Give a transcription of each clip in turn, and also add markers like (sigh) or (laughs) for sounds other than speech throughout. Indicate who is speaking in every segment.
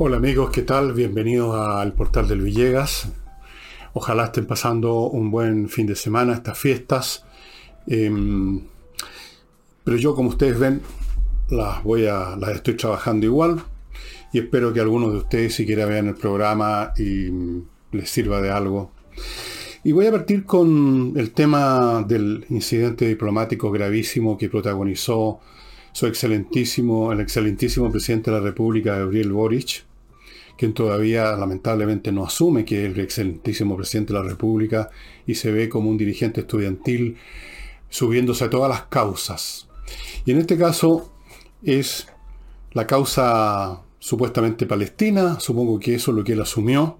Speaker 1: Hola amigos, ¿qué tal? Bienvenidos al portal del Villegas. Ojalá estén pasando un buen fin de semana, estas fiestas. Em, pero yo, como ustedes ven, las voy a, las estoy trabajando igual y espero que algunos de ustedes siquiera vean el programa y les sirva de algo. Y voy a partir con el tema del incidente diplomático gravísimo que protagonizó su excelentísimo, el excelentísimo presidente de la República, Gabriel Boric, quien todavía lamentablemente no asume que es el excelentísimo presidente de la República y se ve como un dirigente estudiantil subiéndose a todas las causas. Y en este caso es la causa supuestamente palestina, supongo que eso es lo que él asumió.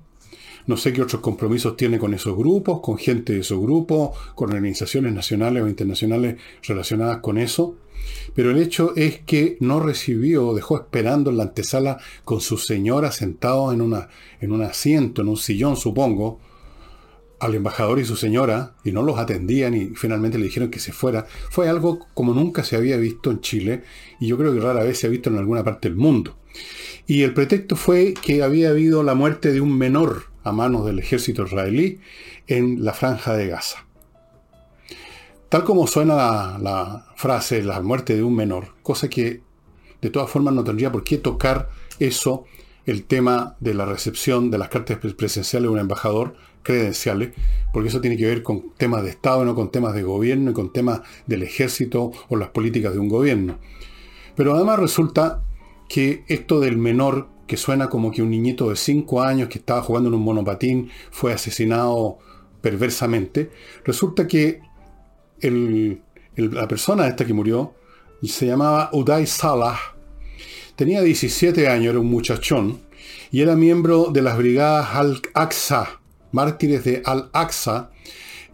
Speaker 1: No sé qué otros compromisos tiene con esos grupos, con gente de esos grupos, con organizaciones nacionales o internacionales relacionadas con eso. Pero el hecho es que no recibió, dejó esperando en la antesala con su señora sentado en, una, en un asiento, en un sillón, supongo, al embajador y su señora, y no los atendían y finalmente le dijeron que se fuera. Fue algo como nunca se había visto en Chile y yo creo que rara vez se ha visto en alguna parte del mundo. Y el pretexto fue que había habido la muerte de un menor a manos del ejército israelí en la franja de Gaza. Tal como suena la, frase, la muerte de un menor, cosa que de todas formas no tendría por qué tocar eso, el tema de la recepción de las cartas presenciales de un embajador, credenciales, porque eso tiene que ver con temas de Estado, no con temas de gobierno y con temas del ejército o las políticas de un gobierno. Pero además resulta que esto del menor, que suena como que un niñito de 5 años que estaba jugando en un monopatín fue asesinado perversamente, resulta que la persona esta que murió se llamaba Uday Salah. Tenía 17 años, era un muchachón, y era miembro de las brigadas Al-Aqsa, mártires de Al-Aqsa,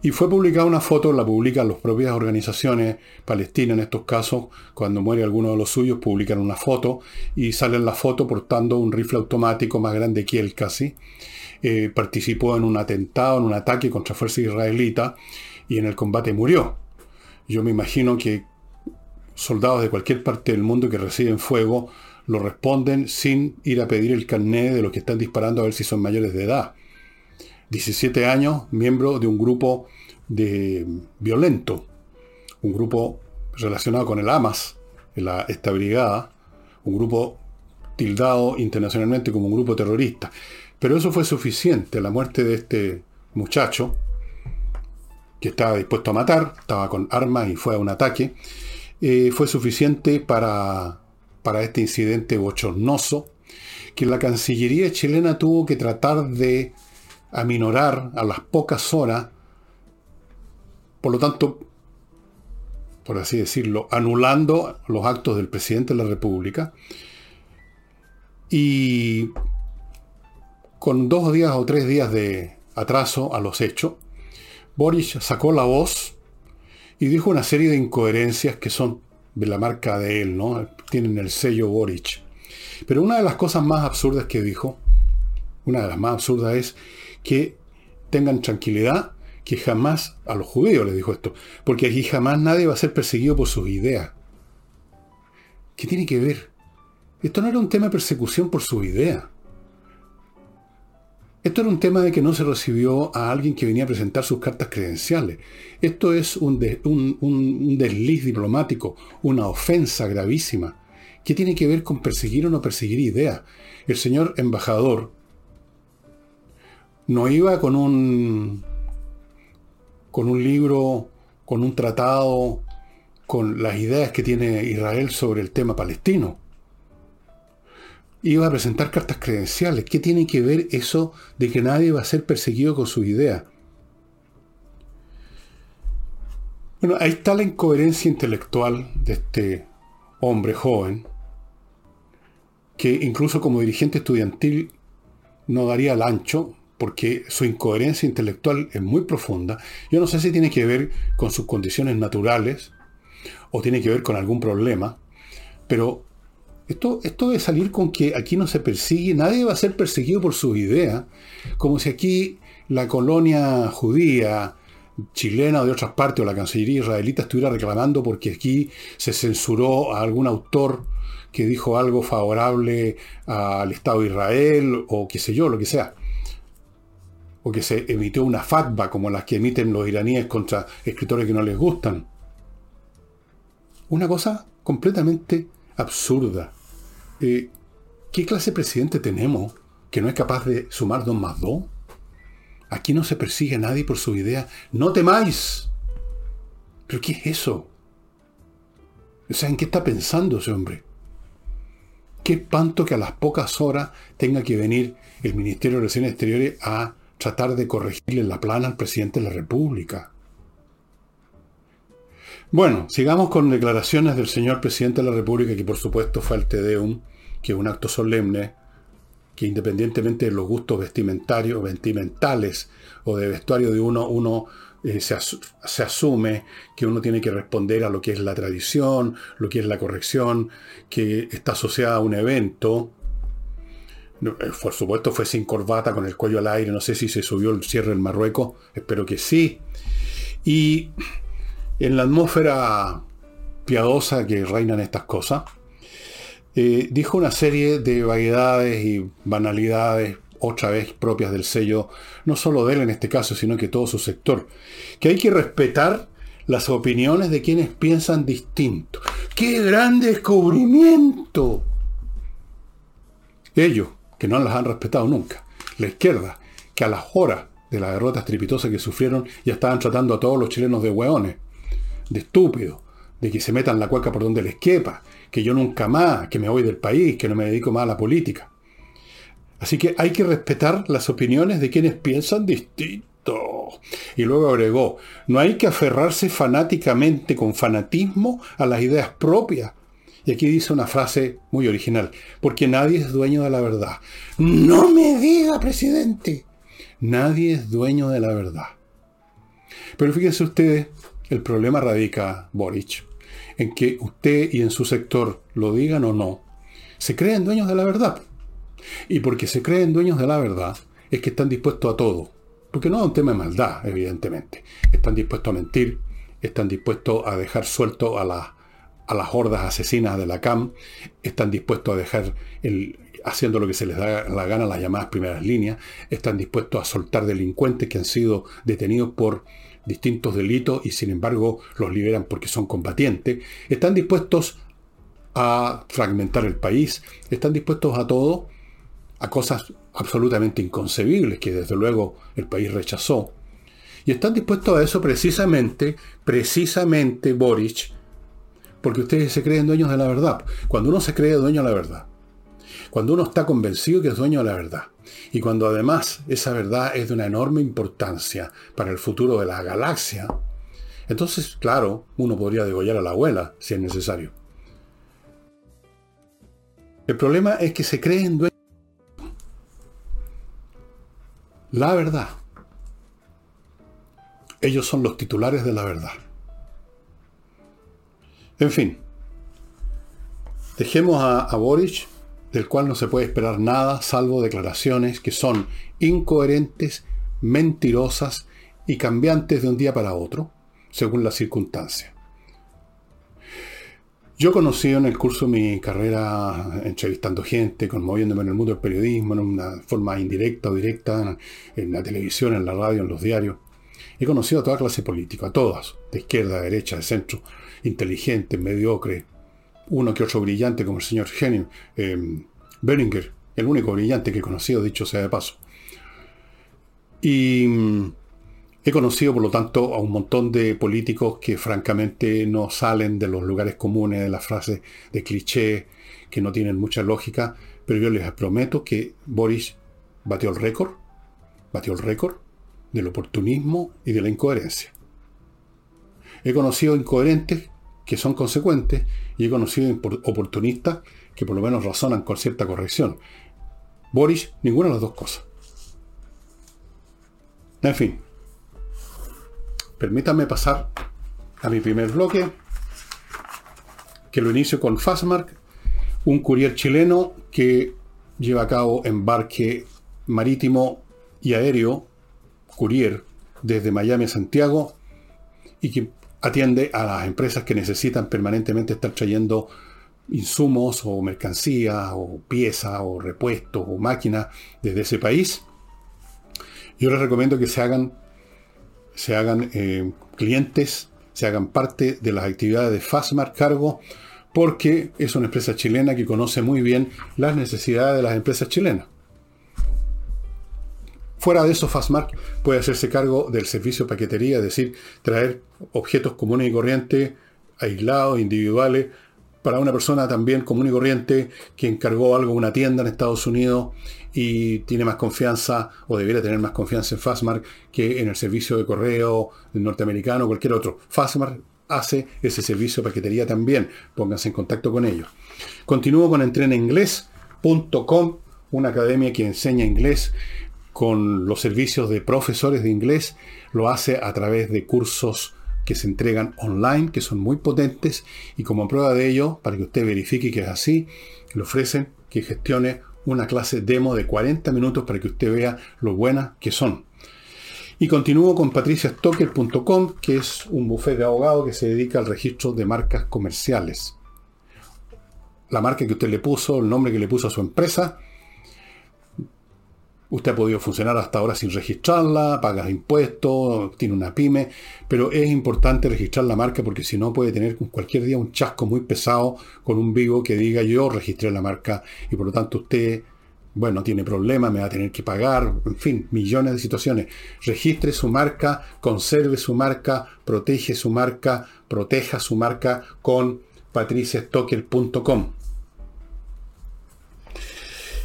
Speaker 1: y fue publicada una foto, la publican las propias organizaciones palestinas en estos casos, cuando muere alguno de los suyos, publican una foto y sale en la foto portando un rifle automático más grande que él casi. Eh, participó en un atentado, en un ataque contra fuerza israelita y en el combate murió. Yo me imagino que soldados de cualquier parte del mundo que reciben fuego lo responden sin ir a pedir el carné de los que están disparando a ver si son mayores de edad. 17 años, miembro de un grupo de violento, un grupo relacionado con el Hamas, esta brigada, un grupo tildado internacionalmente como un grupo terrorista. Pero eso fue suficiente, la muerte de este muchacho, que estaba dispuesto a matar, estaba con armas y fue a un ataque, eh, fue suficiente para, para este incidente bochornoso que la Cancillería chilena tuvo que tratar de aminorar a las pocas horas, por lo tanto, por así decirlo, anulando los actos del presidente de la República y con dos días o tres días de atraso a los hechos, Boris sacó la voz y dijo una serie de incoherencias que son de la marca de él, ¿no? Tienen el sello Boric. Pero una de las cosas más absurdas que dijo, una de las más absurdas es que tengan tranquilidad, que jamás, a los judíos les dijo esto, porque aquí jamás nadie va a ser perseguido por sus ideas. ¿Qué tiene que ver? Esto no era un tema de persecución por sus ideas. Esto era un tema de que no se recibió a alguien que venía a presentar sus cartas credenciales. Esto es un, un, desliz diplomático, una ofensa gravísima. ¿Qué tiene que ver con perseguir o no perseguir ideas? El señor embajador no iba con un, con un libro, con un tratado, con las ideas que tiene Israel sobre el tema palestino iba a presentar cartas credenciales. ¿Qué tiene que ver eso de que nadie va a ser perseguido con sus ideas? Bueno, ahí está la incoherencia intelectual de este hombre joven, que incluso como dirigente estudiantil no daría el ancho, porque su incoherencia intelectual es muy profunda. Yo no sé si tiene que ver con sus condiciones naturales o tiene que ver con algún problema, pero esto, esto salir con que aquí no se persigue, nadie va a ser perseguido por sus ideas, como si aquí la colonia judía chilena o de otras partes o la Cancillería israelita estuviera reclamando porque aquí se censuró a algún autor que dijo algo favorable al Estado de Israel o qué sé yo, lo que sea. O que se emitió una fatba como las que emiten los iraníes contra escritores que no les gustan. Una cosa completamente absurda. Eh, ¿Qué clase de presidente tenemos que no es capaz de sumar dos más dos? Aquí no se persigue a nadie por su idea. No temáis. ¿Pero qué es eso? O sea, ¿en qué está pensando ese hombre? Qué espanto que a las pocas horas tenga que venir el Ministerio de Relaciones Exteriores a tratar de corregirle la plana al presidente de la República. Bueno, sigamos con declaraciones del señor presidente de la República, que por supuesto fue al Tedeum, que es un acto solemne, que independientemente de los gustos vestimentarios, vestimentales o de vestuario de uno, uno eh, se, se, asume que uno tiene que responder a lo que es la tradición, lo que es la corrección, que está asociada a un evento. Eh, por supuesto fue sin corbata, con el cuello al aire, no sé si se subió el cierre en Marruecos, espero que sí. Y en la atmósfera piadosa que reinan estas cosas, eh, dijo una serie de vaguedades y banalidades, otra vez propias del sello, no solo de él en este caso, sino que todo su sector, que hay que respetar las opiniones de quienes piensan distinto. ¡Qué gran descubrimiento! Ellos, que no las han respetado nunca. La izquierda, que a las horas de la derrota estrepitosa que sufrieron ya estaban tratando a todos los chilenos de hueones, de estúpidos, de que se metan la cueca por donde les quepa, que yo nunca más, que me voy del país, que no me dedico más a la política. Así que hay que respetar las opiniones de quienes piensan distinto. Y luego agregó, no hay que aferrarse fanáticamente con fanatismo a las ideas propias. Y aquí dice una frase muy original, porque nadie es dueño de la verdad. No me diga, presidente, nadie es dueño de la verdad. Pero fíjense ustedes, el problema radica, Boric, en que usted y en su sector lo digan o no, se creen dueños de la verdad. Y porque se creen dueños de la verdad, es que están dispuestos a todo. Porque no es un tema de maldad, evidentemente. Están dispuestos a mentir, están dispuestos a dejar suelto a, a las hordas asesinas de la CAM, están dispuestos a dejar el, haciendo lo que se les da la gana las llamadas primeras líneas, están dispuestos a soltar delincuentes que han sido detenidos por distintos delitos y sin embargo los liberan porque son combatientes, están dispuestos a fragmentar el país, están dispuestos a todo, a cosas absolutamente inconcebibles que desde luego el país rechazó. Y están dispuestos a eso precisamente, precisamente Boric, porque ustedes se creen dueños de la verdad. Cuando uno se cree dueño de la verdad, cuando uno está convencido que es dueño de la verdad, y cuando además esa verdad es de una enorme importancia para el futuro de la galaxia, entonces, claro, uno podría degollar a la abuela si es necesario. El problema es que se creen dueños la verdad. Ellos son los titulares de la verdad. En fin, dejemos a, a Boric del cual no se puede esperar nada salvo declaraciones que son incoherentes, mentirosas y cambiantes de un día para otro, según las circunstancias. Yo he conocido en el curso de mi carrera entrevistando gente, conmoviéndome en el mundo del periodismo, en una forma indirecta o directa, en la televisión, en la radio, en los diarios. He conocido a toda clase política, a todas, de izquierda, de derecha, de centro, inteligentes, mediocres, uno que otro brillante como el señor Henning, eh, Berlinger, el único brillante que he conocido, dicho sea de paso. Y mm, he conocido, por lo tanto, a un montón de políticos que francamente no salen de los lugares comunes, de las frases de cliché, que no tienen mucha lógica, pero yo les prometo que Boris batió el récord, batió el récord del oportunismo y de la incoherencia. He conocido incoherentes que son consecuentes y he conocido oportunistas que por lo menos razonan con cierta corrección. Boris, ninguna de las dos cosas. En fin, permítanme pasar a mi primer bloque, que lo inicio con Fastmark, un courier chileno que lleva a cabo embarque marítimo y aéreo, courier, desde Miami a Santiago y que atiende a las empresas que necesitan permanentemente estar trayendo insumos o mercancías o piezas o repuestos o máquinas desde ese país. Yo les recomiendo que se hagan, se hagan eh, clientes, se hagan parte de las actividades de Fastmark Cargo, porque es una empresa chilena que conoce muy bien las necesidades de las empresas chilenas. Fuera de eso, Fastmark puede hacerse cargo del servicio de paquetería, es decir, traer objetos comunes y corrientes, aislados, individuales, para una persona también común y corriente que encargó algo en una tienda en Estados Unidos y tiene más confianza o debiera tener más confianza en Fastmark que en el servicio de correo norteamericano o cualquier otro. Fastmark hace ese servicio de paquetería también. Pónganse en contacto con ellos. Continúo con entrenainglés.com, una academia que enseña inglés con los servicios de profesores de inglés. Lo hace a través de cursos que se entregan online, que son muy potentes, y como prueba de ello, para que usted verifique que es así, le ofrecen que gestione una clase demo de 40 minutos para que usted vea lo buenas que son. Y continúo con patriciastocker.com, que es un bufete de abogado que se dedica al registro de marcas comerciales. La marca que usted le puso, el nombre que le puso a su empresa, Usted ha podido funcionar hasta ahora sin registrarla, paga impuestos, tiene una pyme, pero es importante registrar la marca porque si no puede tener cualquier día un chasco muy pesado con un vivo que diga yo registré la marca y por lo tanto usted, bueno, tiene problemas, me va a tener que pagar, en fin, millones de situaciones. Registre su marca, conserve su marca, protege su marca, proteja su marca con patriciastocker.com.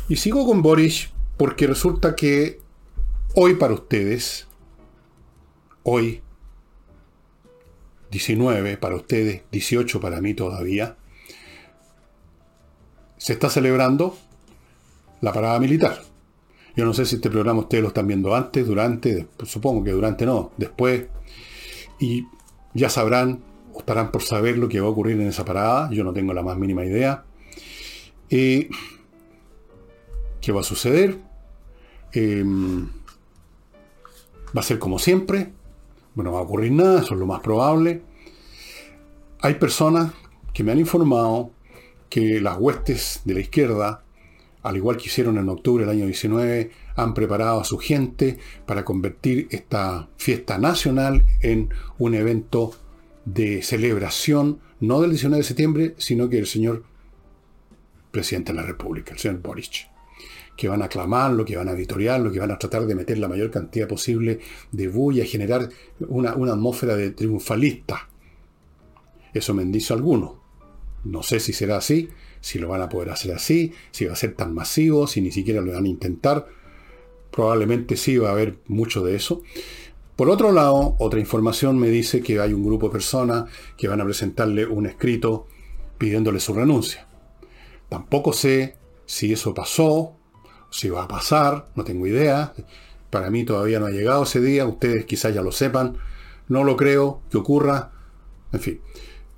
Speaker 1: Y sigo con Boris porque resulta que hoy para ustedes, hoy 19 para ustedes, 18 para mí todavía, se está celebrando la parada militar. Yo no sé si este programa ustedes lo están viendo antes, durante, supongo que durante no, después. Y ya sabrán, o estarán por saber lo que va a ocurrir en esa parada. Yo no tengo la más mínima idea. ¿Qué va a suceder? Em, va a ser como siempre. Bueno, va a ocurrir nada, eso es lo más probable. Hay personas que me han informado que las huestes de la izquierda, al igual que hicieron en octubre del año 19, han preparado a su gente para convertir esta fiesta nacional en un evento de celebración, no del 19 de septiembre, sino que el señor presidente de la República, el señor Boric que van a aclamarlo, que van a editoriarlo, que van a tratar de meter la mayor cantidad posible de bulla, generar una, atmósfera de triunfalista. Eso me dicho alguno. No sé si será así, si lo van a poder hacer así, si va a ser tan masivo, si ni siquiera lo van a intentar. Probablemente sí va a haber mucho de eso. Por otro lado, otra información me dice que hay un grupo de personas que van a presentarle un escrito pidiéndole su renuncia. Tampoco sé si eso pasó, si va a pasar, no tengo idea. Para mí todavía no ha llegado ese día, ustedes quizás ya lo sepan. No lo creo que ocurra. En fin,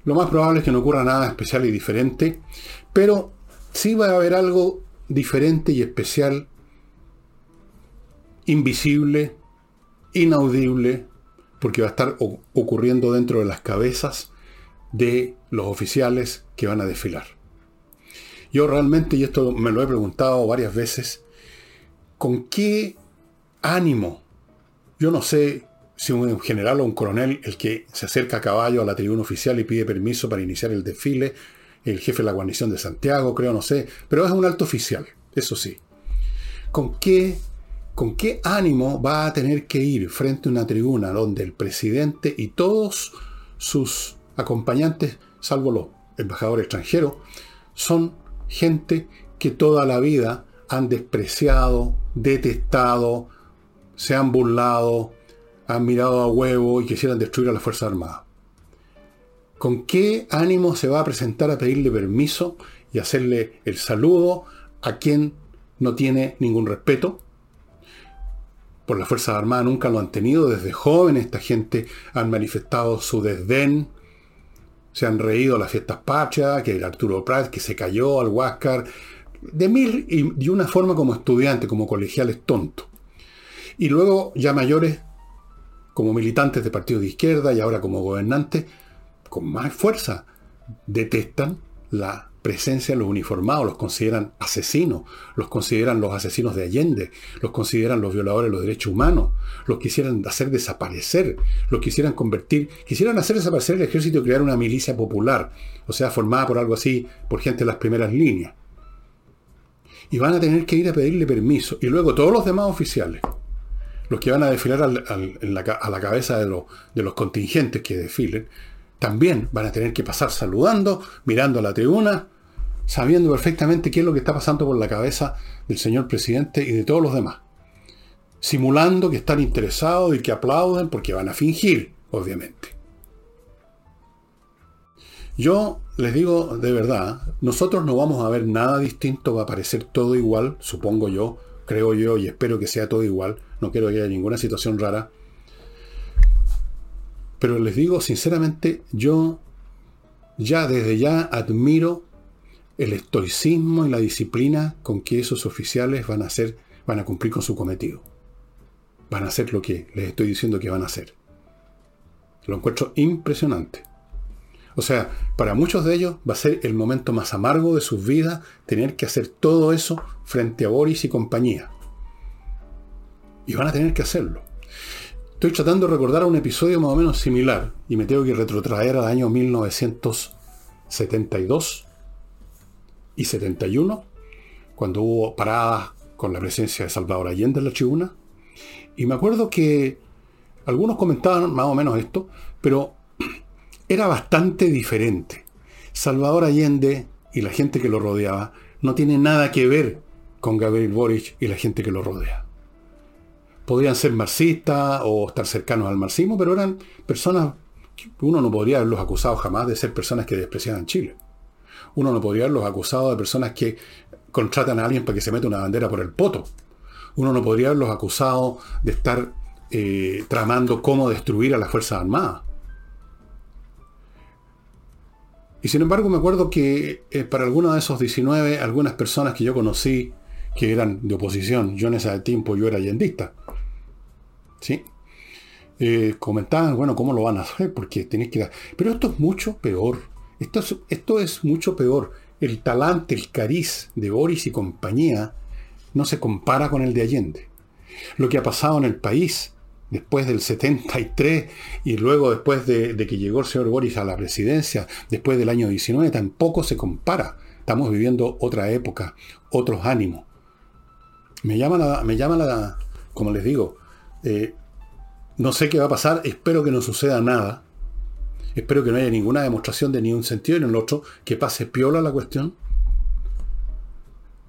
Speaker 1: lo más probable es que no ocurra nada especial y diferente, pero sí va a haber algo diferente y especial, invisible, inaudible, porque va a estar ocurriendo dentro de las cabezas de los oficiales que van a desfilar. Yo realmente, y esto me lo he preguntado varias veces, ¿con qué ánimo? Yo no sé si un general o un coronel, el que se acerca a caballo a la tribuna oficial y pide permiso para iniciar el desfile, el jefe de la guarnición de Santiago, creo, no sé, pero es un alto oficial, eso sí. ¿Con qué, ¿Con qué ánimo va a tener que ir frente a una tribuna donde el presidente y todos sus acompañantes, salvo los embajadores extranjeros, son gente que toda la vida han despreciado, detestado, se han burlado, han mirado a huevo y quisieran destruir a la Fuerza Armada. ¿Con qué ánimo se va a presentar a pedirle permiso y hacerle el saludo a quien no tiene ningún respeto? Por la Fuerza Armada nunca lo han tenido, desde jóvenes esta gente han manifestado su desdén, se han reído las fiestas patrias, que el Arturo Prat, que se cayó al Huáscar, de mil y de una forma como estudiante, como colegiales tonto. Y luego, ya mayores, como militantes de partidos de izquierda y ahora como gobernantes, con más fuerza, detestan la presencia de los uniformados, los consideran asesinos, los consideran los asesinos de Allende, los consideran los violadores de los derechos humanos, los quisieran hacer desaparecer, los quisieran convertir, quisieran hacer desaparecer el ejército y crear una milicia popular, o sea, formada por algo así, por gente de las primeras líneas. Y van a tener que ir a pedirle permiso. Y luego todos los demás oficiales, los que van a desfilar a la cabeza de, de los contingentes que desfilen, también van a tener que pasar saludando, mirando a la tribuna, sabiendo perfectamente qué es lo que está pasando por la cabeza del señor presidente y de todos los demás. Simulando que están interesados y que aplauden porque van a fingir, obviamente. Yo les digo de verdad, nosotros no vamos a ver nada distinto, va a parecer todo igual, supongo yo, creo yo y espero que sea todo igual, no quiero que haya ninguna situación rara. Pero les digo sinceramente, yo ya desde ya admiro el estoicismo y la disciplina con que esos oficiales van a hacer, van a cumplir con su cometido. Van a hacer lo que les estoy diciendo que van a hacer. Lo encuentro impresionante. O sea, para muchos de ellos va a ser el momento más amargo de sus vidas tener que hacer todo eso frente a Boris y compañía. Y van a tener que hacerlo. Estoy tratando de recordar un episodio más o menos similar y me tengo que retrotraer al año 1972 y 71, cuando hubo paradas con la presencia de Salvador Allende en la tribuna. Y me acuerdo que algunos comentaban más o menos esto, pero (clears throat) era bastante diferente. Salvador Allende y la gente que lo rodeaba no tiene nada que ver con Gabriel Boric y la gente que lo rodea. Podrían ser marxistas o estar cercanos al marxismo, pero eran personas que uno no podría haberlos acusado jamás de ser personas que despreciaban Chile uno no podría haberlos acusado de personas que contratan a alguien para que se meta una bandera por el poto. Uno no podría haberlos acusado de estar eh, tramando cómo destruir a las Fuerzas Armadas. Y sin embargo me acuerdo que eh, para algunos de esos 19, algunas personas que yo conocí que eran de oposición, yo en ese tiempo yo era allendista, ¿sí? Eh, comentaban, bueno, ¿cómo lo van a hacer? Porque tenéis que... Pero esto es mucho peor. Esto es, mucho peor. El talante, el cariz de Boris y compañía no se compara con el de Allende. Lo que ha pasado en el país después del 73 y luego después de, que llegó el señor Boris a la presidencia, después del año 19, tampoco se compara. Estamos viviendo otra época, otros ánimos. Me llama la, me llama la como les digo, eh, no sé qué va a pasar, espero que no suceda nada, Espero que no haya ninguna demostración de ni un sentido ni el otro, que pase piola la cuestión.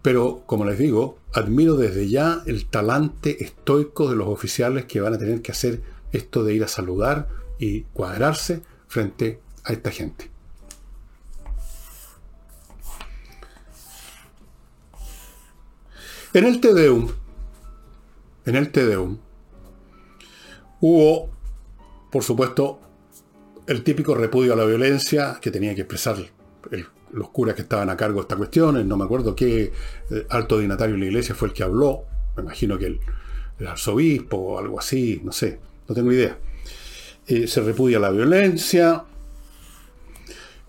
Speaker 1: Pero, como les digo, admiro desde ya el talante estoico de los oficiales que van a tener que hacer esto de ir a saludar y cuadrarse frente a esta gente. En el Tedeum, en el Tedeum, hubo, por supuesto, el típico repudio a la violencia que tenía que expresar los curas que estaban a cargo de esta cuestión. No me acuerdo qué alto dignatario de la iglesia fue el que habló. Me imagino que el, arzobispo o algo así, no sé, no tengo idea. Eh, se repudia la violencia,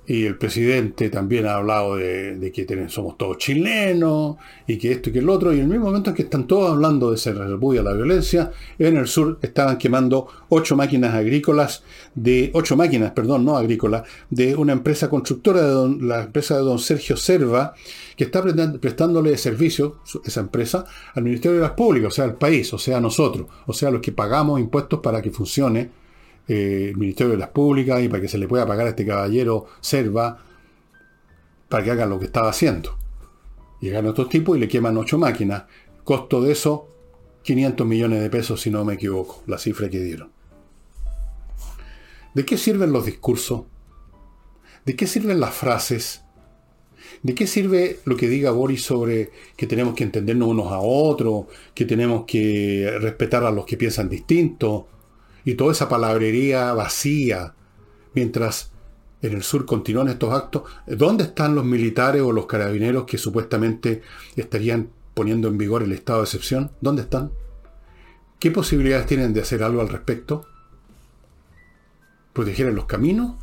Speaker 1: y el presidente también ha hablado de, que somos todos chilenos y que esto y que el otro. Y en el mismo momento en que están todos hablando de ser repudia la violencia, en el sur estaban quemando ocho máquinas agrícolas, de ocho máquinas, perdón, no agrícolas, de una empresa constructora, de la empresa de don Sergio Serva, que está prestándole servicio, esa empresa, al Ministerio de las Públicas, o sea, al país, o sea, a nosotros, o sea, los que pagamos impuestos para que funcione eh, el Ministerio de las Públicas y para que se le pueda pagar a este caballero Serva para que haga lo que estaba haciendo. Llegan otros tipos y le queman ocho máquinas. Costo de eso, 500 millones de pesos, si no me equivoco, la cifra que dieron. ¿De qué sirven los discursos? ¿De qué sirven las frases? ¿De qué sirve lo que diga Boris sobre que tenemos que entendernos unos a otros, que tenemos que respetar a los que piensan distinto, y toda esa palabrería vacía, mientras en el sur continúan estos actos, ¿dónde están los militares o los carabineros que supuestamente estarían poniendo en vigor el estado de excepción? ¿Dónde están? ¿Qué posibilidades tienen de hacer algo al respecto? proteger los caminos,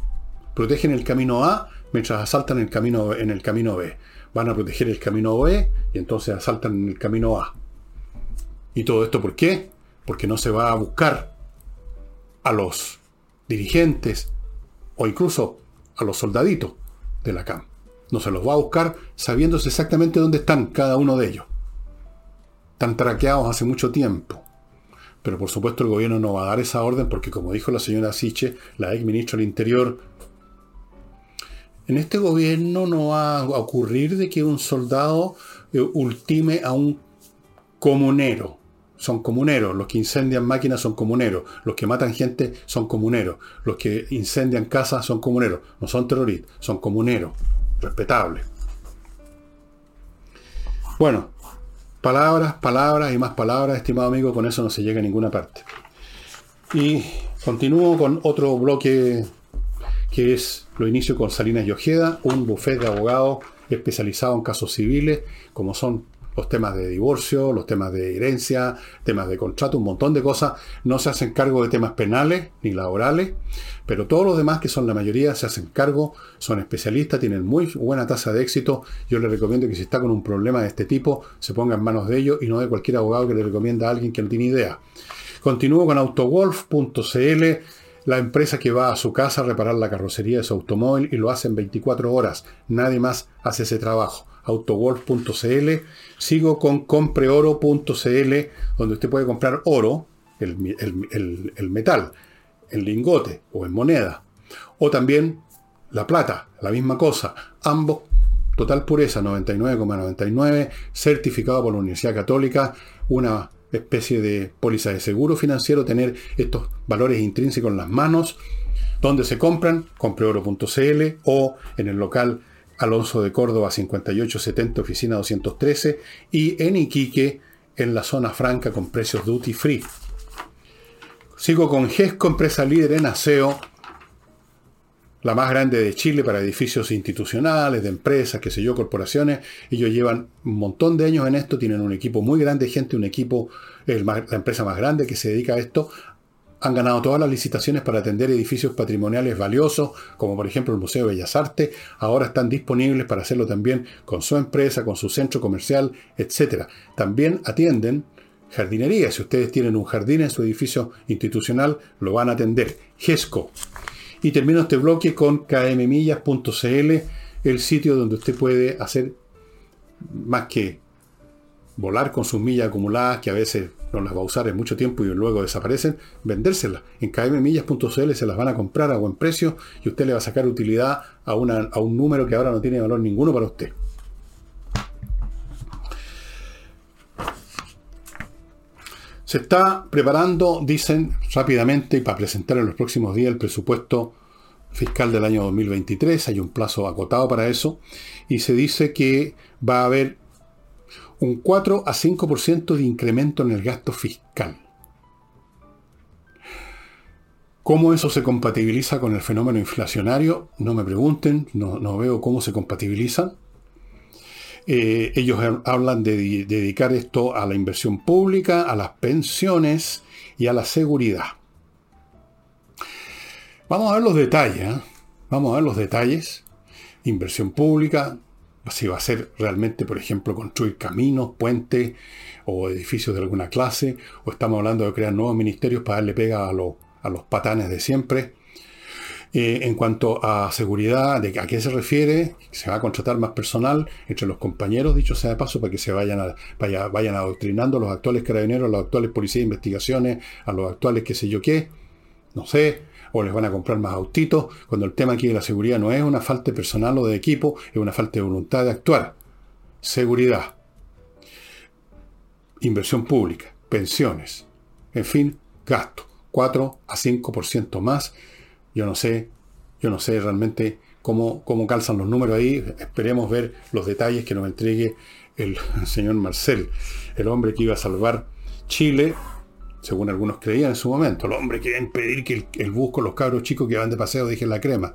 Speaker 1: protegen el camino A mientras asaltan el camino, en el camino B. Van a proteger el camino B y entonces asaltan el camino A. ¿Y todo esto por qué? Porque no se va a buscar a los dirigentes o incluso a los soldaditos de la CAM. No se los va a buscar sabiéndose exactamente dónde están cada uno de ellos. Están traqueados hace mucho tiempo. Pero por supuesto el gobierno no va a dar esa orden porque como dijo la señora Siche, la ex ministra del Interior, en este gobierno no va a ocurrir de que un soldado eh, ultime a un comunero. Son comuneros. Los que incendian máquinas son comuneros. Los que matan gente son comuneros. Los que incendian casas son comuneros. No son terroristas, son comuneros. Respetables. Bueno, palabras, palabras y más palabras, estimado amigo. Con eso no se llega a ninguna parte. Y continúo con otro bloque que es lo inicio con Salinas y Ojeda, un bufete de abogados especializado en casos civiles, como son los temas de divorcio, los temas de herencia, temas de contrato, un montón de cosas. No se hacen cargo de temas penales ni laborales, pero todos los demás, que son la mayoría, se hacen cargo, son especialistas, tienen muy buena tasa de éxito. Yo les recomiendo que si está con un problema de este tipo, se ponga en manos de ellos y no de cualquier abogado que le recomienda a alguien que no tiene idea. Continúo con autowolf.cl la empresa que va a su casa a reparar la carrocería de su automóvil y lo hace en 24 horas. Nadie más hace ese trabajo. Autowolf.cl. Sigo con compreoro.cl, donde usted puede comprar oro, el, metal, en lingote o en moneda. O también la plata, la misma cosa. Ambos, total pureza, 99,99, certificado por la Universidad Católica, una especie de póliza de seguro financiero, tener estos valores intrínsecos en las manos, donde se compran, compreoro.cl o en el local Alonso de Córdoba 5870, oficina 213, y en Iquique, en la zona franca con precios duty free. Sigo con GESCO, empresa líder en aseo, la más grande de Chile para edificios institucionales, de empresas, qué sé yo, corporaciones. Ellos llevan un montón de años en esto, tienen un equipo muy grande de gente, un equipo, la empresa más grande que se dedica a esto. Han ganado todas las licitaciones para atender edificios patrimoniales valiosos, como por ejemplo el Museo de Bellas Artes. Ahora están disponibles para hacerlo también con su empresa, con su centro comercial, etc. También atienden jardinería. Si ustedes tienen un jardín en su edificio institucional, lo van a atender. GESCO. Y termino este bloque con kmmillas.cl, el sitio donde usted puede hacer más que volar con sus millas acumuladas, que a veces no las va a usar en mucho tiempo y luego desaparecen, vendérselas. En kmmillas.cl se las van a comprar a buen precio y usted le va a sacar utilidad a, a un número que ahora no tiene valor ninguno para usted. Se está preparando, dicen rápidamente, para presentar en los próximos días el presupuesto fiscal del año 2023. Hay un plazo acotado para eso. Y se dice que va a haber un 4 a 5% de incremento en el gasto fiscal. ¿Cómo eso se compatibiliza con el fenómeno inflacionario? No me pregunten, no, no veo cómo se compatibilizan. Eh, ellos hablan de, dedicar esto a la inversión pública, a las pensiones y a la seguridad. Vamos a ver los detalles. ¿eh? Vamos a ver los detalles. Inversión pública, si va a ser realmente, por ejemplo, construir caminos, puentes o edificios de alguna clase, o estamos hablando de crear nuevos ministerios para darle pega a, a los patanes de siempre. Eh, en cuanto a seguridad, a qué se refiere, se va a contratar más personal entre los compañeros, dicho sea de paso, para que se vayan, vayan adoctrinando a los actuales carabineros, a los actuales policías de investigaciones, a los actuales qué sé yo qué, no sé, o les van a comprar más autitos, cuando el tema aquí de la seguridad no es una falta de personal o de equipo, es una falta de voluntad de actuar. Seguridad, inversión pública, pensiones, en fin, gasto, 4 a 5% más yo no sé, yo no sé realmente cómo, cómo calzan los números ahí. Esperemos ver los detalles que nos entregue el (laughs) señor Marcel, el hombre que iba a salvar Chile, según algunos creían en su momento. El hombre que iba a impedir que el, bus con los cabros chicos que van de paseo dejen la crema.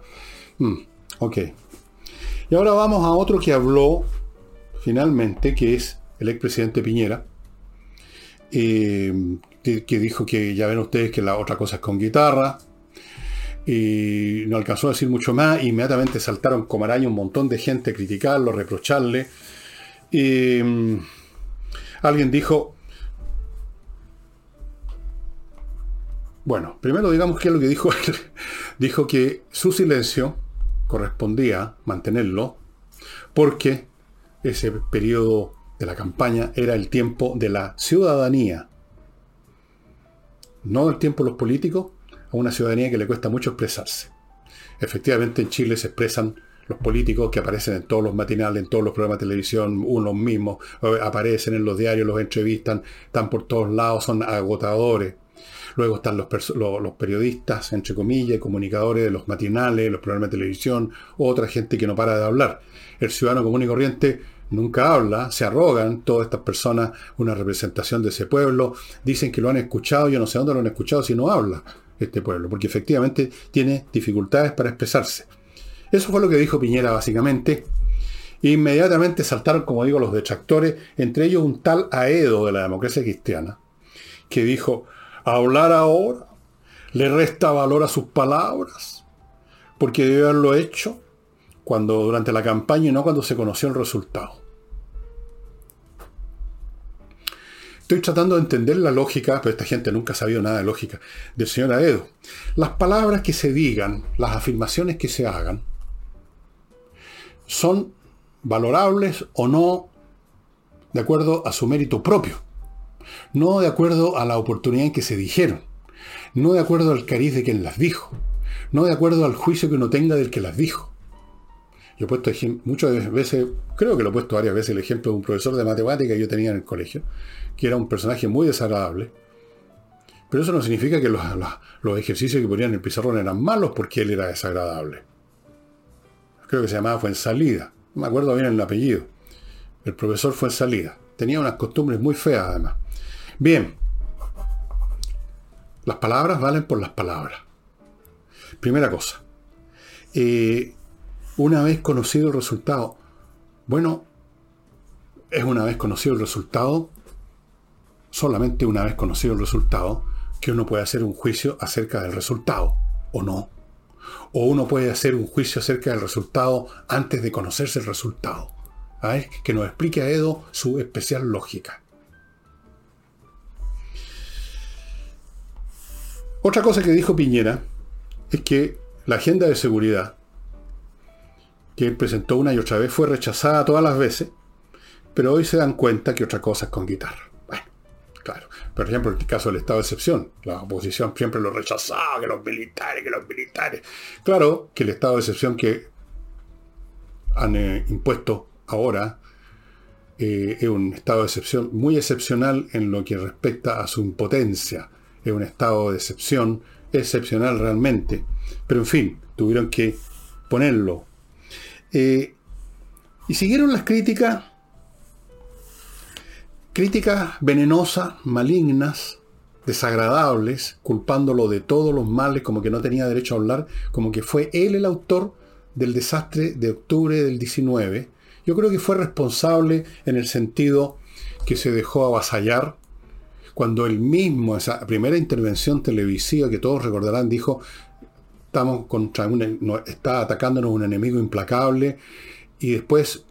Speaker 1: Mm, ok. Y ahora vamos a otro que habló finalmente, que es el expresidente Piñera, eh, que, dijo que ya ven ustedes que la otra cosa es con guitarra, y no alcanzó a decir mucho más. Inmediatamente saltaron como araña un montón de gente a criticarlo, reprocharle. Mm, alguien dijo, bueno, primero digamos qué es lo que dijo él. (laughs) dijo que su silencio correspondía mantenerlo porque ese periodo de la campaña era el tiempo de la ciudadanía, no el tiempo de los políticos, a una ciudadanía que le cuesta mucho expresarse. Efectivamente en Chile se expresan los políticos que aparecen en todos los matinales, en todos los programas de televisión, unos mismos, eh, aparecen en los diarios, los entrevistan, están por todos lados, son agotadores. Luego están los, periodistas, entre comillas, comunicadores de los matinales, los programas de televisión, otra gente que no para de hablar. El ciudadano común y corriente nunca habla, se arrogan todas estas personas una representación de ese pueblo, dicen que lo han escuchado, yo no sé dónde lo han escuchado si no habla este pueblo, porque efectivamente tiene dificultades para expresarse. Eso fue lo que dijo Piñera básicamente. Inmediatamente saltaron, como digo, los detractores, entre ellos un tal Aedo de la democracia cristiana, que dijo, hablar ahora le resta valor a sus palabras, porque debe haberlo hecho cuando durante la campaña y no cuando se conoció el resultado. Estoy tratando de entender la lógica, pero esta gente nunca ha sabido nada de lógica, del señor Aedo. Las palabras que se digan, las afirmaciones que se hagan, son valorables o no de acuerdo a su mérito propio, no de acuerdo a la oportunidad en que se dijeron, no de acuerdo al cariz de quien las dijo, no de acuerdo al juicio que uno tenga del que las dijo. Yo he puesto muchas veces, creo que lo he puesto varias veces, el ejemplo de un profesor de matemática que yo tenía en el colegio, que era un personaje muy desagradable. Pero eso no significa que los, ejercicios que ponían en el pizarrón eran malos porque él era desagradable. Creo que se llamaba Fuensalida. No me acuerdo bien el apellido. El profesor Fuensalida. Tenía unas costumbres muy feas además. Bien. Las palabras valen por las palabras. Primera cosa. Eh, una vez conocido el resultado. Bueno, es una vez conocido el resultado, solamente una vez conocido el resultado, que uno puede hacer un juicio acerca del resultado, o no. O uno puede hacer un juicio acerca del resultado antes de conocerse el resultado. A ver, que nos explique a Edo su especial lógica. Otra cosa que dijo Piñera es que la agenda de seguridad que él presentó una y otra vez fue rechazada todas las veces, pero hoy se dan cuenta que otra cosa es con guitarra. Bueno, claro. Por ejemplo, en el caso del estado de excepción, la oposición siempre lo rechazaba, que los militares, que los militares. Claro que el estado de excepción que han eh, impuesto ahora eh, es un estado de excepción muy excepcional en lo que respecta a su impotencia. Es un estado de excepción excepcional realmente. Pero en fin, tuvieron que ponerlo eh, y siguieron las críticas, críticas venenosas, malignas, desagradables, culpándolo de todos los males, como que no tenía derecho a hablar, como que fue él el autor del desastre de octubre del 19. Yo creo que fue responsable en el sentido que se dejó avasallar cuando él mismo, esa primera intervención televisiva que todos recordarán, dijo, estamos contra está atacándonos un enemigo implacable y después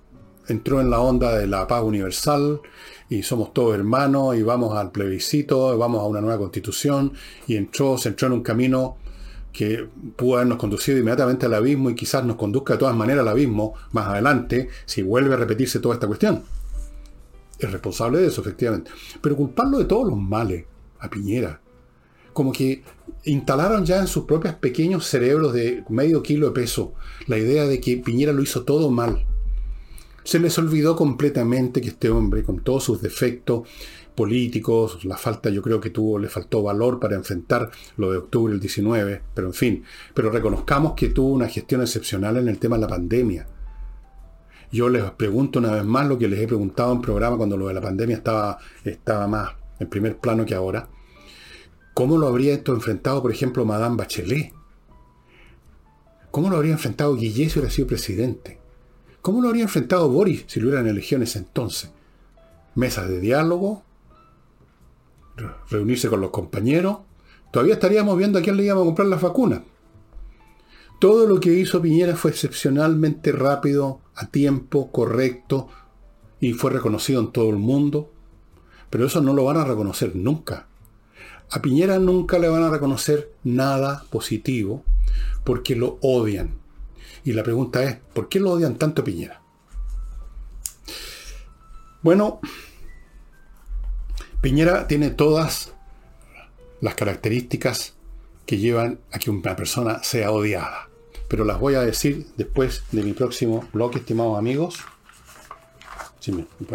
Speaker 1: entró en la onda de la paz universal y somos todos hermanos y vamos al plebiscito, vamos a una nueva constitución y entró, se entró en un camino que pudo habernos conducido inmediatamente al abismo y quizás nos conduzca de todas maneras al abismo más adelante si vuelve a repetirse toda esta cuestión. Es responsable de eso, efectivamente. Pero culparlo de todos los males a Piñera, como que instalaron ya en sus propios pequeños cerebros de medio kilo de peso la idea de que Piñera lo hizo todo mal. Se les olvidó completamente que este hombre, con todos sus defectos políticos, la falta yo creo que tuvo, le faltó valor para enfrentar lo de octubre del 19, pero en fin, pero reconozcamos que tuvo una gestión excepcional en el tema de la pandemia. Yo les pregunto una vez más lo que les he preguntado en programa cuando lo de la pandemia estaba, estaba más en primer plano que ahora. ¿Cómo lo habría esto enfrentado, por ejemplo, Madame Bachelet? ¿Cómo lo habría enfrentado Guillet si hubiera sido presidente? ¿Cómo lo habría enfrentado Boris si lo hubieran elegido en ese entonces? Mesas de diálogo, reunirse con los compañeros. Todavía estaríamos viendo a quién le íbamos a comprar las vacunas. Todo lo que hizo Piñera fue excepcionalmente rápido, a tiempo, correcto, y fue reconocido en todo el mundo. Pero eso no lo van a reconocer nunca. A Piñera nunca le van a reconocer nada positivo porque lo odian. Y la pregunta es, ¿por qué lo odian tanto a Piñera? Bueno, Piñera tiene todas las características que llevan a que una persona sea odiada. Pero las voy a decir después de mi próximo bloque, estimados amigos.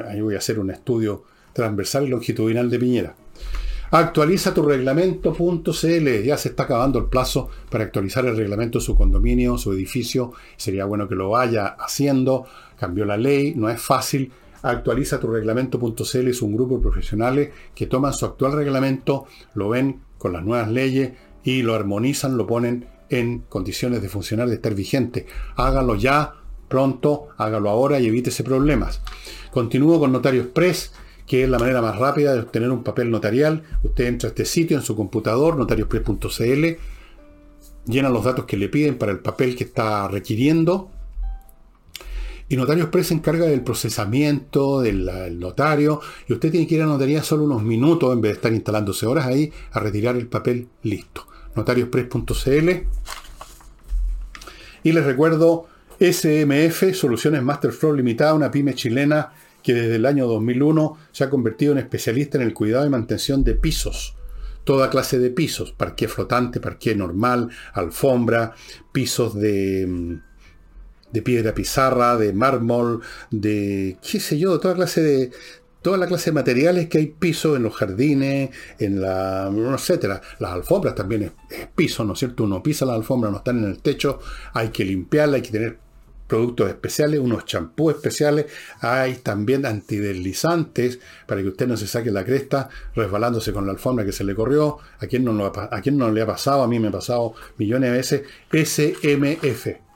Speaker 1: ahí voy a hacer un estudio transversal y longitudinal de Piñera. Actualiza tu reglamento.cl. Ya se está acabando el plazo para actualizar el reglamento de su condominio, su edificio. Sería bueno que lo vaya haciendo. Cambió la ley, no es fácil actualiza tu reglamento.cl es un grupo de profesionales que toman su actual reglamento, lo ven con las nuevas leyes y lo armonizan, lo ponen en condiciones de funcionar, de estar vigente. Hágalo ya, pronto, hágalo ahora y evítese problemas. Continúo con Notario Express, que es la manera más rápida de obtener un papel notarial. Usted entra a este sitio en su computador, notarioexpress.cl, llena los datos que le piden para el papel que está requiriendo y Notario Express se encarga del procesamiento del notario y usted tiene que ir a notaría solo unos minutos en vez de estar instalándose horas ahí a retirar el papel listo. Notarioexpress.cl y les recuerdo SMF, Soluciones Master Flow Limitada, una pyme chilena que desde el año 2001 se ha convertido en especialista en el cuidado y mantención de pisos. Toda clase de pisos, parqué flotante, parqué normal, alfombra, pisos de mm, de piedra pizarra, de mármol, de qué sé yo, toda clase de toda la clase de materiales que hay piso en los jardines, en la etcétera. Las alfombras también es, piso, ¿no es cierto? Uno pisa las alfombras, no están en el techo, hay que limpiarla, hay que tener productos especiales, unos champús especiales, hay también antideslizantes para que usted no se saque la cresta resbalándose con la alfombra que se le corrió. ¿A quién no, no le ha pasado? A mí me ha pasado millones de veces. SMF.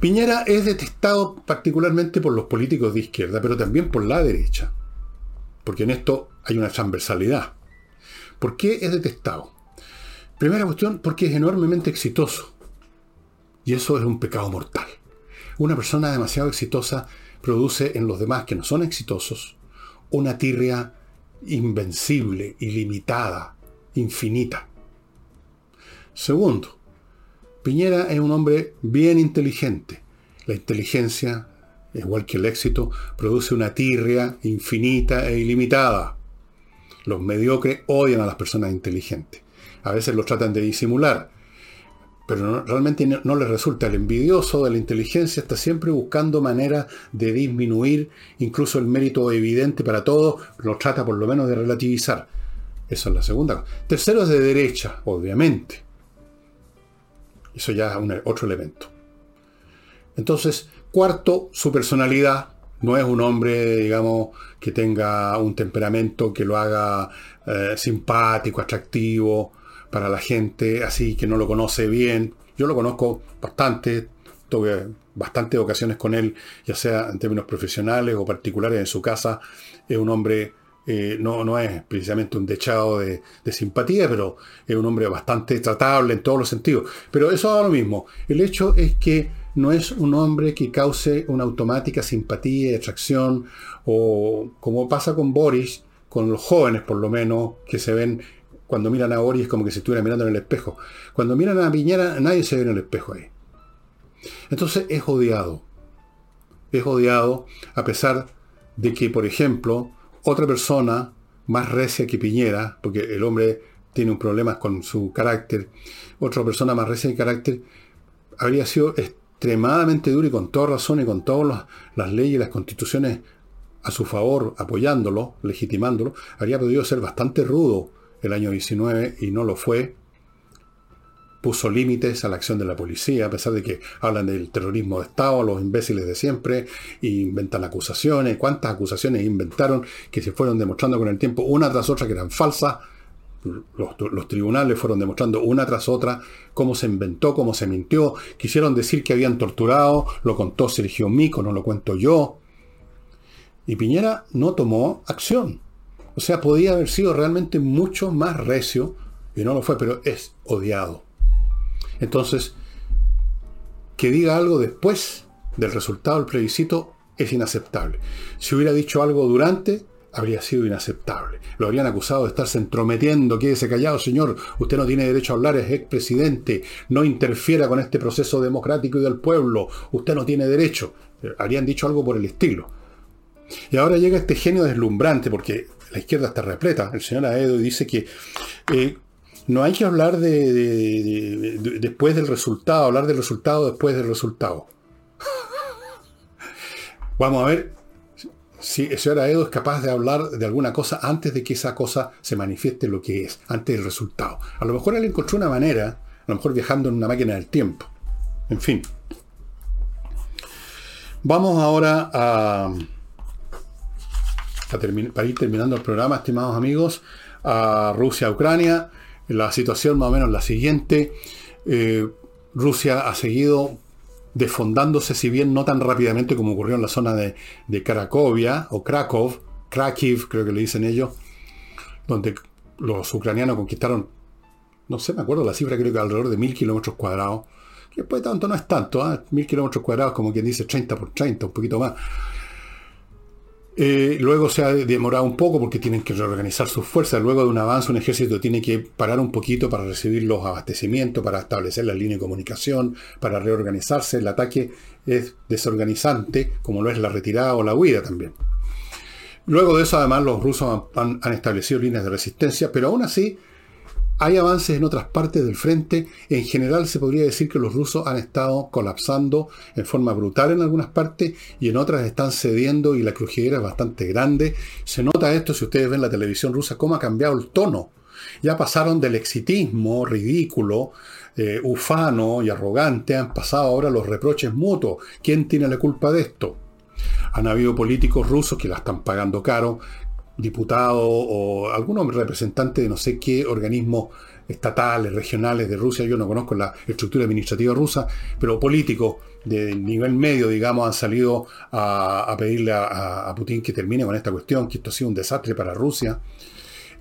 Speaker 1: Piñera es detestado particularmente por los políticos de izquierda, pero también por la derecha, porque en esto hay una transversalidad. ¿Por qué es detestado? Primera cuestión, porque es enormemente exitoso. Y eso es un pecado mortal. Una persona demasiado exitosa produce en los demás que no son exitosos una tirria invencible, ilimitada, infinita. Segundo, Piñera es un hombre bien inteligente. La inteligencia, igual que el éxito, produce una tirria infinita e ilimitada. Los mediocres odian a las personas inteligentes. A veces lo tratan de disimular, pero realmente no, les resulta. El envidioso de la inteligencia está siempre buscando maneras de disminuir incluso el mérito evidente para todos, lo trata por lo menos de relativizar. Esa es la segunda. Tercero es de derecha, obviamente. Eso ya es otro elemento. Entonces, cuarto, su personalidad. No es un hombre, digamos, que tenga un temperamento que lo haga eh, simpático, atractivo para la gente, así que no lo conoce bien. Yo lo conozco bastante, tuve bastantes ocasiones con él, ya sea en términos profesionales o particulares en su casa. Es un hombre eh, no, no, es precisamente un dechado de, simpatía, pero es un hombre bastante tratable en todos los sentidos. Pero eso da lo mismo. El hecho es que no es un hombre que cause una automática simpatía y atracción, o como pasa con Boris, con los jóvenes por lo menos, que se ven cuando miran a Boris como que se estuviera mirando en el espejo. Cuando miran a Piñera, nadie se ve en el espejo ahí. Entonces es odiado. Es odiado a pesar de que, por ejemplo, otra persona más recia que Piñera, porque el hombre tiene un problema con su carácter, otra persona más recia que carácter, habría sido extremadamente duro y con toda razón y con todas las leyes y las constituciones a su favor, apoyándolo, legitimándolo, habría podido ser bastante rudo el año 19 y no lo fue, puso límites a la acción de la policía, a pesar de que hablan del terrorismo de Estado, los imbéciles de siempre, e inventan acusaciones, cuántas acusaciones inventaron que se fueron demostrando con el tiempo, una tras otra que eran falsas, los, tribunales fueron demostrando una tras otra cómo se inventó, cómo se mintió, quisieron decir que habían torturado, lo contó Sergio Mico, no lo cuento yo, y Piñera no tomó acción. O sea, podía haber sido realmente mucho más recio, y no lo fue, pero es odiado Entonces, que diga algo después del resultado del plebiscito es inaceptable. Si hubiera dicho algo durante, habría sido inaceptable. Lo habrían acusado de estarse entrometiendo, quédese callado, señor, usted no tiene derecho a hablar, es expresidente, no interfiera con este proceso democrático y del pueblo, usted no tiene derecho. Habrían dicho algo por el estilo. Y ahora llega este genio deslumbrante, porque la izquierda está repleta, el señor Aedo, dice que eh, no hay que hablar de, después del resultado, hablar del resultado después del resultado. (laughs) Vamos a ver si el señor Aedo es capaz de hablar de alguna cosa antes de que esa cosa se manifieste lo que es, antes del resultado. A lo mejor él encontró una manera, a lo mejor viajando en una máquina del tiempo. En fin. Vamos ahora a, para ir terminando el programa, estimados amigos, a Rusia-Ucrania. La situación más o menos la siguiente. Eh, Rusia ha seguido desfondándose, si bien no tan rápidamente como ocurrió en la zona de, de Cracovia o Krakow, Krakiv, creo que le dicen ellos, donde los ucranianos conquistaron, no sé, me acuerdo la cifra, creo que alrededor de mil kilómetros cuadrados. Que después tanto no es tanto, ¿eh? mil kilómetros cuadrados, como quien dice 30 por 30, un poquito más. Eh, luego se ha demorado un poco porque tienen que reorganizar sus fuerzas. Luego de un avance, un ejército tiene que parar un poquito para recibir los abastecimientos, para establecer la línea de comunicación, para reorganizarse. El ataque es desorganizante, como lo es la retirada o la huida también. Luego de eso, además, los rusos han establecido líneas de resistencia, pero aún así hay avances en otras partes del frente. En general se podría decir que los rusos han estado colapsando en forma brutal en algunas partes y en otras están cediendo y la crujidera es bastante grande. Se nota esto si ustedes ven la televisión rusa, cómo ha cambiado el tono. Ya pasaron del exitismo ridículo, eh, ufano y arrogante, han pasado ahora los reproches mutuos. ¿Quién tiene la culpa de esto? Han habido políticos rusos que la están pagando caro, diputado o algunos representantes de no sé qué organismos estatales, regionales de Rusia, yo no conozco la estructura administrativa rusa, pero políticos de nivel medio, digamos, han salido a, pedirle a, Putin que termine con esta cuestión, que esto ha sido un desastre para Rusia.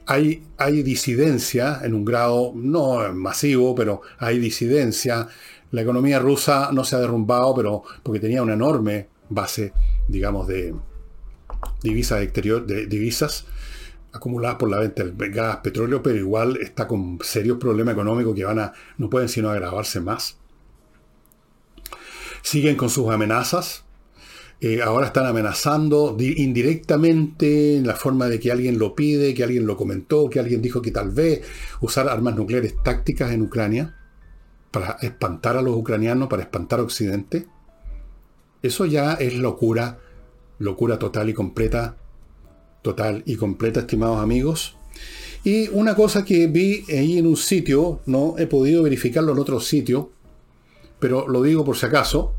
Speaker 1: Hay, hay disidencia en un grado no masivo, pero hay disidencia. La economía rusa no se ha derrumbado, pero porque tenía una enorme base, digamos, de, divisas exterior, de divisas acumuladas por la venta del gas, petróleo, pero igual está con serios problemas económicos que van a, no pueden sino agravarse más. Siguen con sus amenazas. Eh, ahora están amenazando indirectamente en la forma de que alguien lo pide, que alguien lo comentó, que alguien dijo que tal vez usar armas nucleares tácticas en Ucrania para espantar a los ucranianos, para espantar a Occidente. Eso ya es locura locura total y completa, total y completa, estimados amigos. Y una cosa que vi ahí en un sitio, no he podido verificarlo en otro sitio, pero lo digo por si acaso,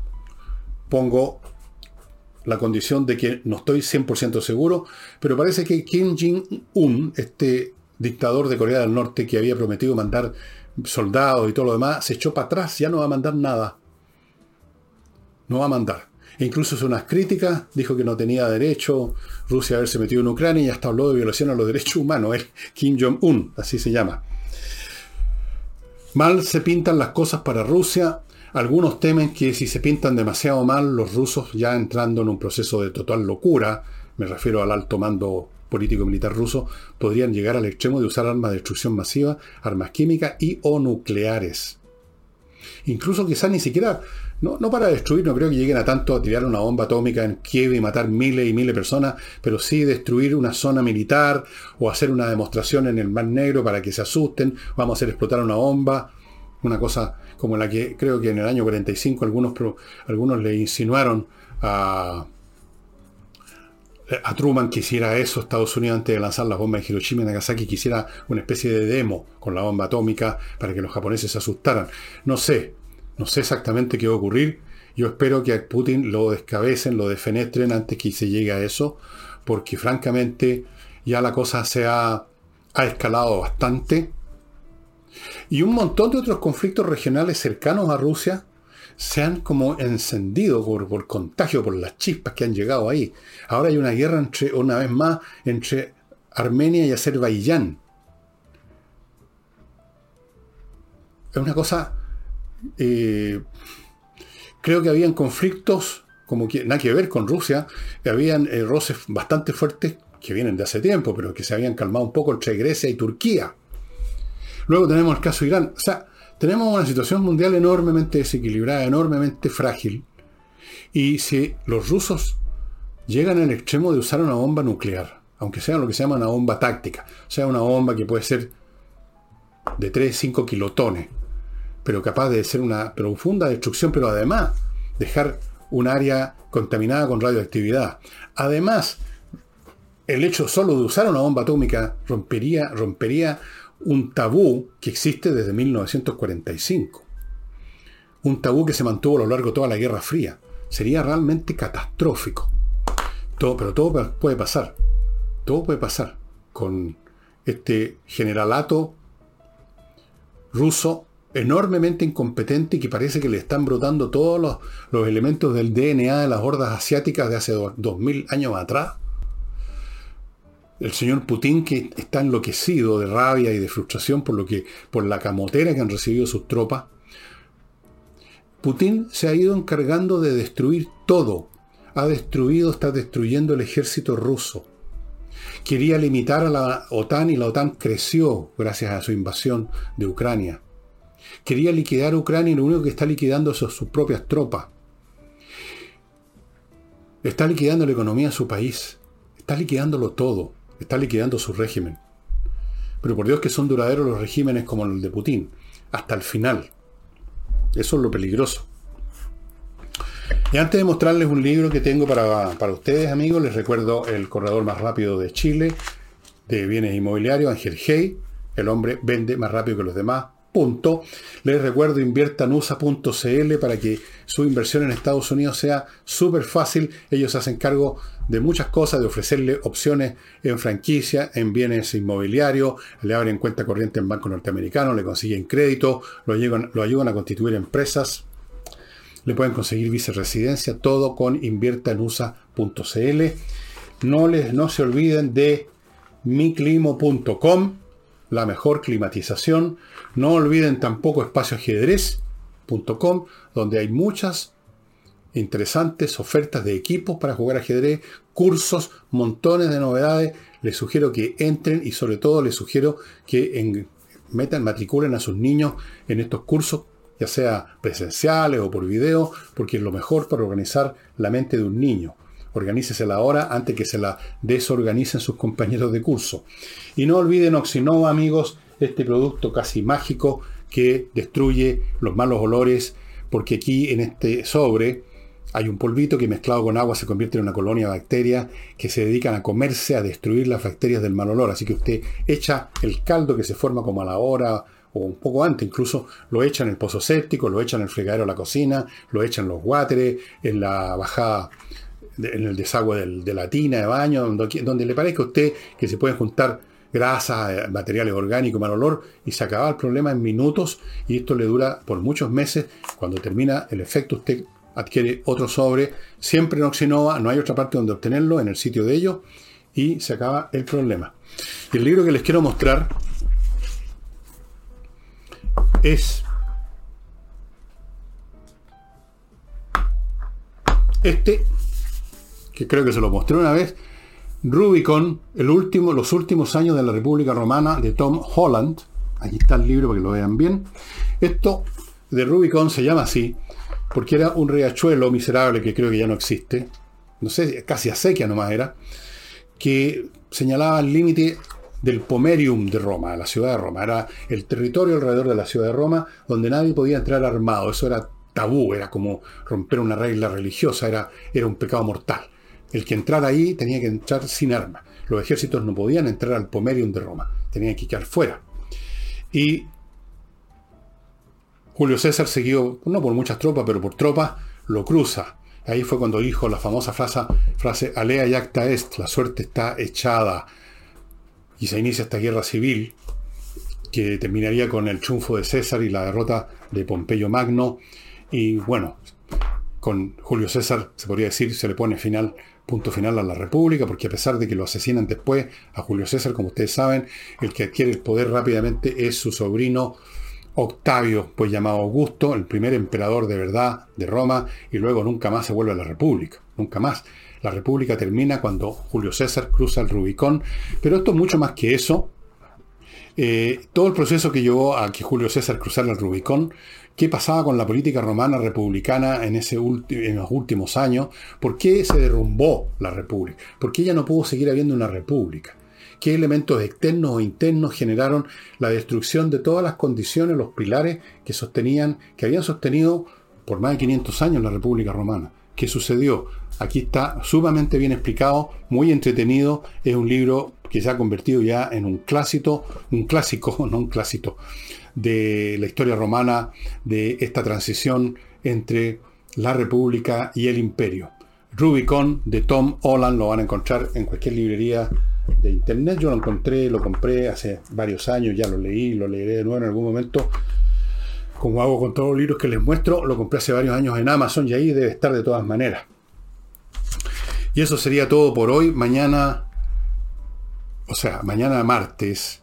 Speaker 1: pongo la condición de que no estoy 100% seguro, pero parece que Kim Jong-un, este dictador de Corea del Norte que había prometido mandar soldados y todo lo demás, se echó para atrás, ya no va a mandar nada. No va a mandar. E incluso hizo unas críticas, dijo que no tenía derecho Rusia a haberse metido en Ucrania y hasta habló de violación a los derechos humanos, el Kim Jong-un, así se llama. Mal se pintan las cosas para Rusia. Algunos temen que si se pintan demasiado mal, los rusos ya entrando en un proceso de total locura, me refiero al alto mando político-militar ruso, podrían llegar al extremo de usar armas de destrucción masiva, armas químicas y o nucleares. Incluso quizás ni siquiera no, no para destruir, no creo que lleguen a tanto a tirar una bomba atómica en Kiev y matar miles y miles de personas, pero sí destruir una zona militar o hacer una demostración en el Mar Negro para que se asusten, vamos a hacer explotar una bomba, una cosa como la que creo que en el año 45 algunos, algunos le insinuaron a, a Truman que hiciera eso, Estados Unidos antes de lanzar las bombas en Hiroshima y Nagasaki, quisiera una especie de demo con la bomba atómica para que los japoneses se asustaran. No sé, no sé exactamente qué va a ocurrir. Yo espero que a Putin lo descabecen, lo defenestren antes que se llegue a eso, porque francamente ya la cosa se ha, escalado bastante. Y un montón de otros conflictos regionales cercanos a Rusia se han como encendido por, por, contagio, por las chispas que han llegado ahí. Ahora hay una guerra entre, una vez más, entre Armenia y Azerbaiyán. Es una cosa eh, creo que habían conflictos, como que nada que ver con Rusia, habían eh, roces bastante fuertes que vienen de hace tiempo, pero que se habían calmado un poco entre Grecia y Turquía. Luego tenemos el caso de Irán. O sea, tenemos una situación mundial enormemente desequilibrada, enormemente frágil. Y si los rusos llegan al extremo de usar una bomba nuclear, aunque sea lo que se llama una bomba táctica, o sea, una bomba que puede ser de 3, 5 kilotones, pero capaz de ser una profunda destrucción, pero además dejar un área contaminada con radioactividad. Además, el hecho solo de usar una bomba atómica rompería, rompería un tabú que existe desde 1945. Un tabú que se mantuvo a lo largo de toda la Guerra Fría. Sería realmente catastrófico. Todo, pero todo puede pasar. Todo puede pasar con este generalato ruso enormemente incompetente y que parece que le están brotando todos los, elementos del DNA de las hordas asiáticas de hace dos mil años atrás. El señor Putin que está enloquecido de rabia y de frustración por lo que por la camotera que han recibido sus tropas. Putin se ha ido encargando de destruir todo. Ha destruido, está destruyendo el ejército ruso. Quería limitar a la OTAN y la OTAN creció gracias a su invasión de Ucrania. Quería liquidar a Ucrania y lo único que está liquidando son sus propias tropas. Está liquidando la economía de su país. Está liquidándolo todo. Está liquidando su régimen. Pero por Dios que son duraderos los regímenes como el de Putin. Hasta el final. Eso es lo peligroso. Y antes de mostrarles un libro que tengo para, para ustedes, amigos, les recuerdo El corredor más rápido de Chile, de bienes inmobiliarios, Ángel Hey. El hombre vende más rápido que los demás, punto. Les recuerdo inviertanusa.cl para que su inversión en Estados Unidos sea súper fácil. Ellos hacen cargo de muchas cosas, de ofrecerle opciones en franquicia, en bienes inmobiliarios, le abren cuenta corriente en banco norteamericano, le consiguen crédito, lo, lo ayudan a constituir empresas, le pueden conseguir viceresidencia, todo con inviertanusa.cl. No, les, no se olviden de miclimo.com la mejor climatización. No olviden tampoco espacioajedrez.com, donde hay muchas interesantes ofertas de equipos para jugar ajedrez, cursos, montones de novedades. Les sugiero que entren y sobre todo les sugiero que metan, matriculen a sus niños en estos cursos, ya sea presenciales o por video, porque es lo mejor para organizar la mente de un niño. Organícese ahora antes que se la desorganicen sus compañeros de curso. Y no olviden Oxinova, amigos, este producto casi mágico que destruye los malos olores, porque aquí en este sobre hay un polvito que mezclado con agua se convierte en una colonia de bacterias que se dedican a comerse, a destruir las bacterias del mal olor. Así que usted echa el caldo que se forma como a la hora o un poco antes, incluso lo echa en el pozo séptico, lo echa en el fregadero de la cocina, lo echa en los guáteres, en la bajada en el desagüe de la tina de baño, donde, le parezca a usted que se pueden juntar grasas, eh, materiales orgánicos, mal olor, y se acaba el problema en minutos, y esto le dura por muchos meses. Cuando termina el efecto, usted adquiere otro sobre, siempre en Oxinova, no hay otra parte donde obtenerlo, en el sitio de ellos, y se acaba el problema. el libro que les quiero mostrar es este que creo que se lo mostré una vez, Rubicon, el último, los últimos años de la República Romana de Tom Holland. Aquí está el libro para que lo vean bien. Esto de Rubicon se llama así porque era un riachuelo miserable que creo que ya no existe. No sé, casi a sequía nomás era. Que señalaba el límite del Pomerium de Roma, la ciudad de Roma. Era el territorio alrededor de la ciudad de Roma donde nadie podía entrar armado. Eso era tabú, era como romper una regla religiosa, era, era un pecado mortal. El que entrara ahí tenía que entrar sin armas. Los ejércitos no podían entrar al Pomerium de Roma, tenían que quedar fuera. Y Julio César, seguido, no por muchas tropas, pero por tropas, lo cruza. Ahí fue cuando dijo la famosa frase, frase Alea yacta est, la suerte está echada. Y se inicia esta guerra civil que terminaría con el triunfo de César y la derrota de Pompeyo Magno. Y bueno, con Julio César, se podría decir, se le pone final punto final a la República, porque a pesar de que lo asesinan después a Julio César, como ustedes saben, el que adquiere el poder rápidamente es su sobrino Octavio, pues llamado Augusto, el primer emperador de verdad de Roma, y luego nunca más se vuelve a la República, nunca más. La República termina cuando Julio César cruza el Rubicón, pero esto es mucho más que eso. Eh, todo el proceso que llevó a que Julio César cruzara el Rubicón, qué pasaba con la política romana republicana en, los últimos años, por qué se derrumbó la República, por qué ya no pudo seguir habiendo una República qué elementos externos o internos generaron la destrucción de todas las condiciones, los pilares que sostenían, que habían sostenido por más de 500 años la República Romana. ¿Qué sucedió? Aquí está sumamente bien explicado, muy entretenido. Es un libro que se ha convertido ya en un clásico, un clásico, (laughs) no un clásico, de la historia romana, de esta transición entre la República y el Imperio. Rubicon de Tom Holland lo van a encontrar en cualquier librería de internet. Yo lo encontré, lo compré hace varios años, ya lo leí, lo leeré de nuevo en algún momento. Como hago con todos los libros que les muestro, lo compré hace varios años en Amazon y ahí debe estar de todas maneras. Y eso sería todo por hoy. Mañana, o sea, mañana martes,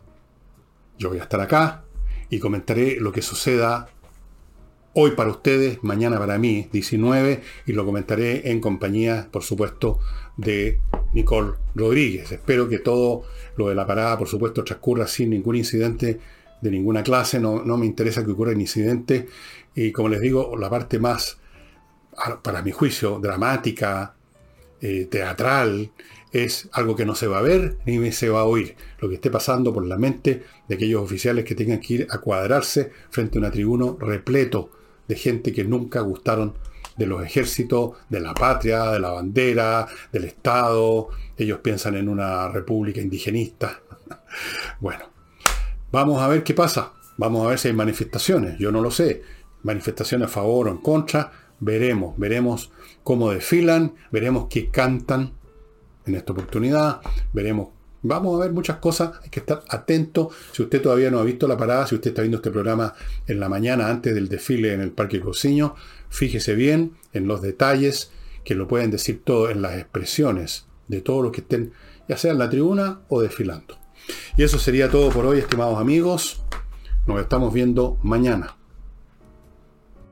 Speaker 1: yo voy a estar acá y comentaré lo que suceda hoy para ustedes, mañana para mí, 19, y lo comentaré en compañía, por supuesto, de Nicole Rodríguez. Espero que todo lo de la parada, por supuesto, transcurra sin ningún incidente de ninguna clase. No, me interesa que ocurra un incidente. Y como les digo, la parte más, para mi juicio, dramática, eh, teatral, es algo que no se va a ver ni se va a oír. Lo que esté pasando por la mente de aquellos oficiales que tengan que ir a cuadrarse frente a una tribuno repleto de gente que nunca gustaron de los ejércitos, de la patria, de la bandera, del Estado. Ellos piensan en una república indigenista. (laughs) bueno, vamos a ver qué pasa. Vamos a ver si hay manifestaciones. Yo no lo sé. Manifestaciones a favor o en contra. Veremos, veremos cómo desfilan, veremos qué cantan en esta oportunidad, veremos Vamos a ver muchas cosas, hay que estar atento. Si usted todavía no ha visto la parada, si usted está viendo este programa en la mañana antes del desfile en el Parque Cociño, fíjese bien en los detalles que lo pueden decir todo en las expresiones de todos los que estén, ya sea en la tribuna o desfilando. Y eso sería todo por hoy, estimados amigos. Nos estamos viendo mañana.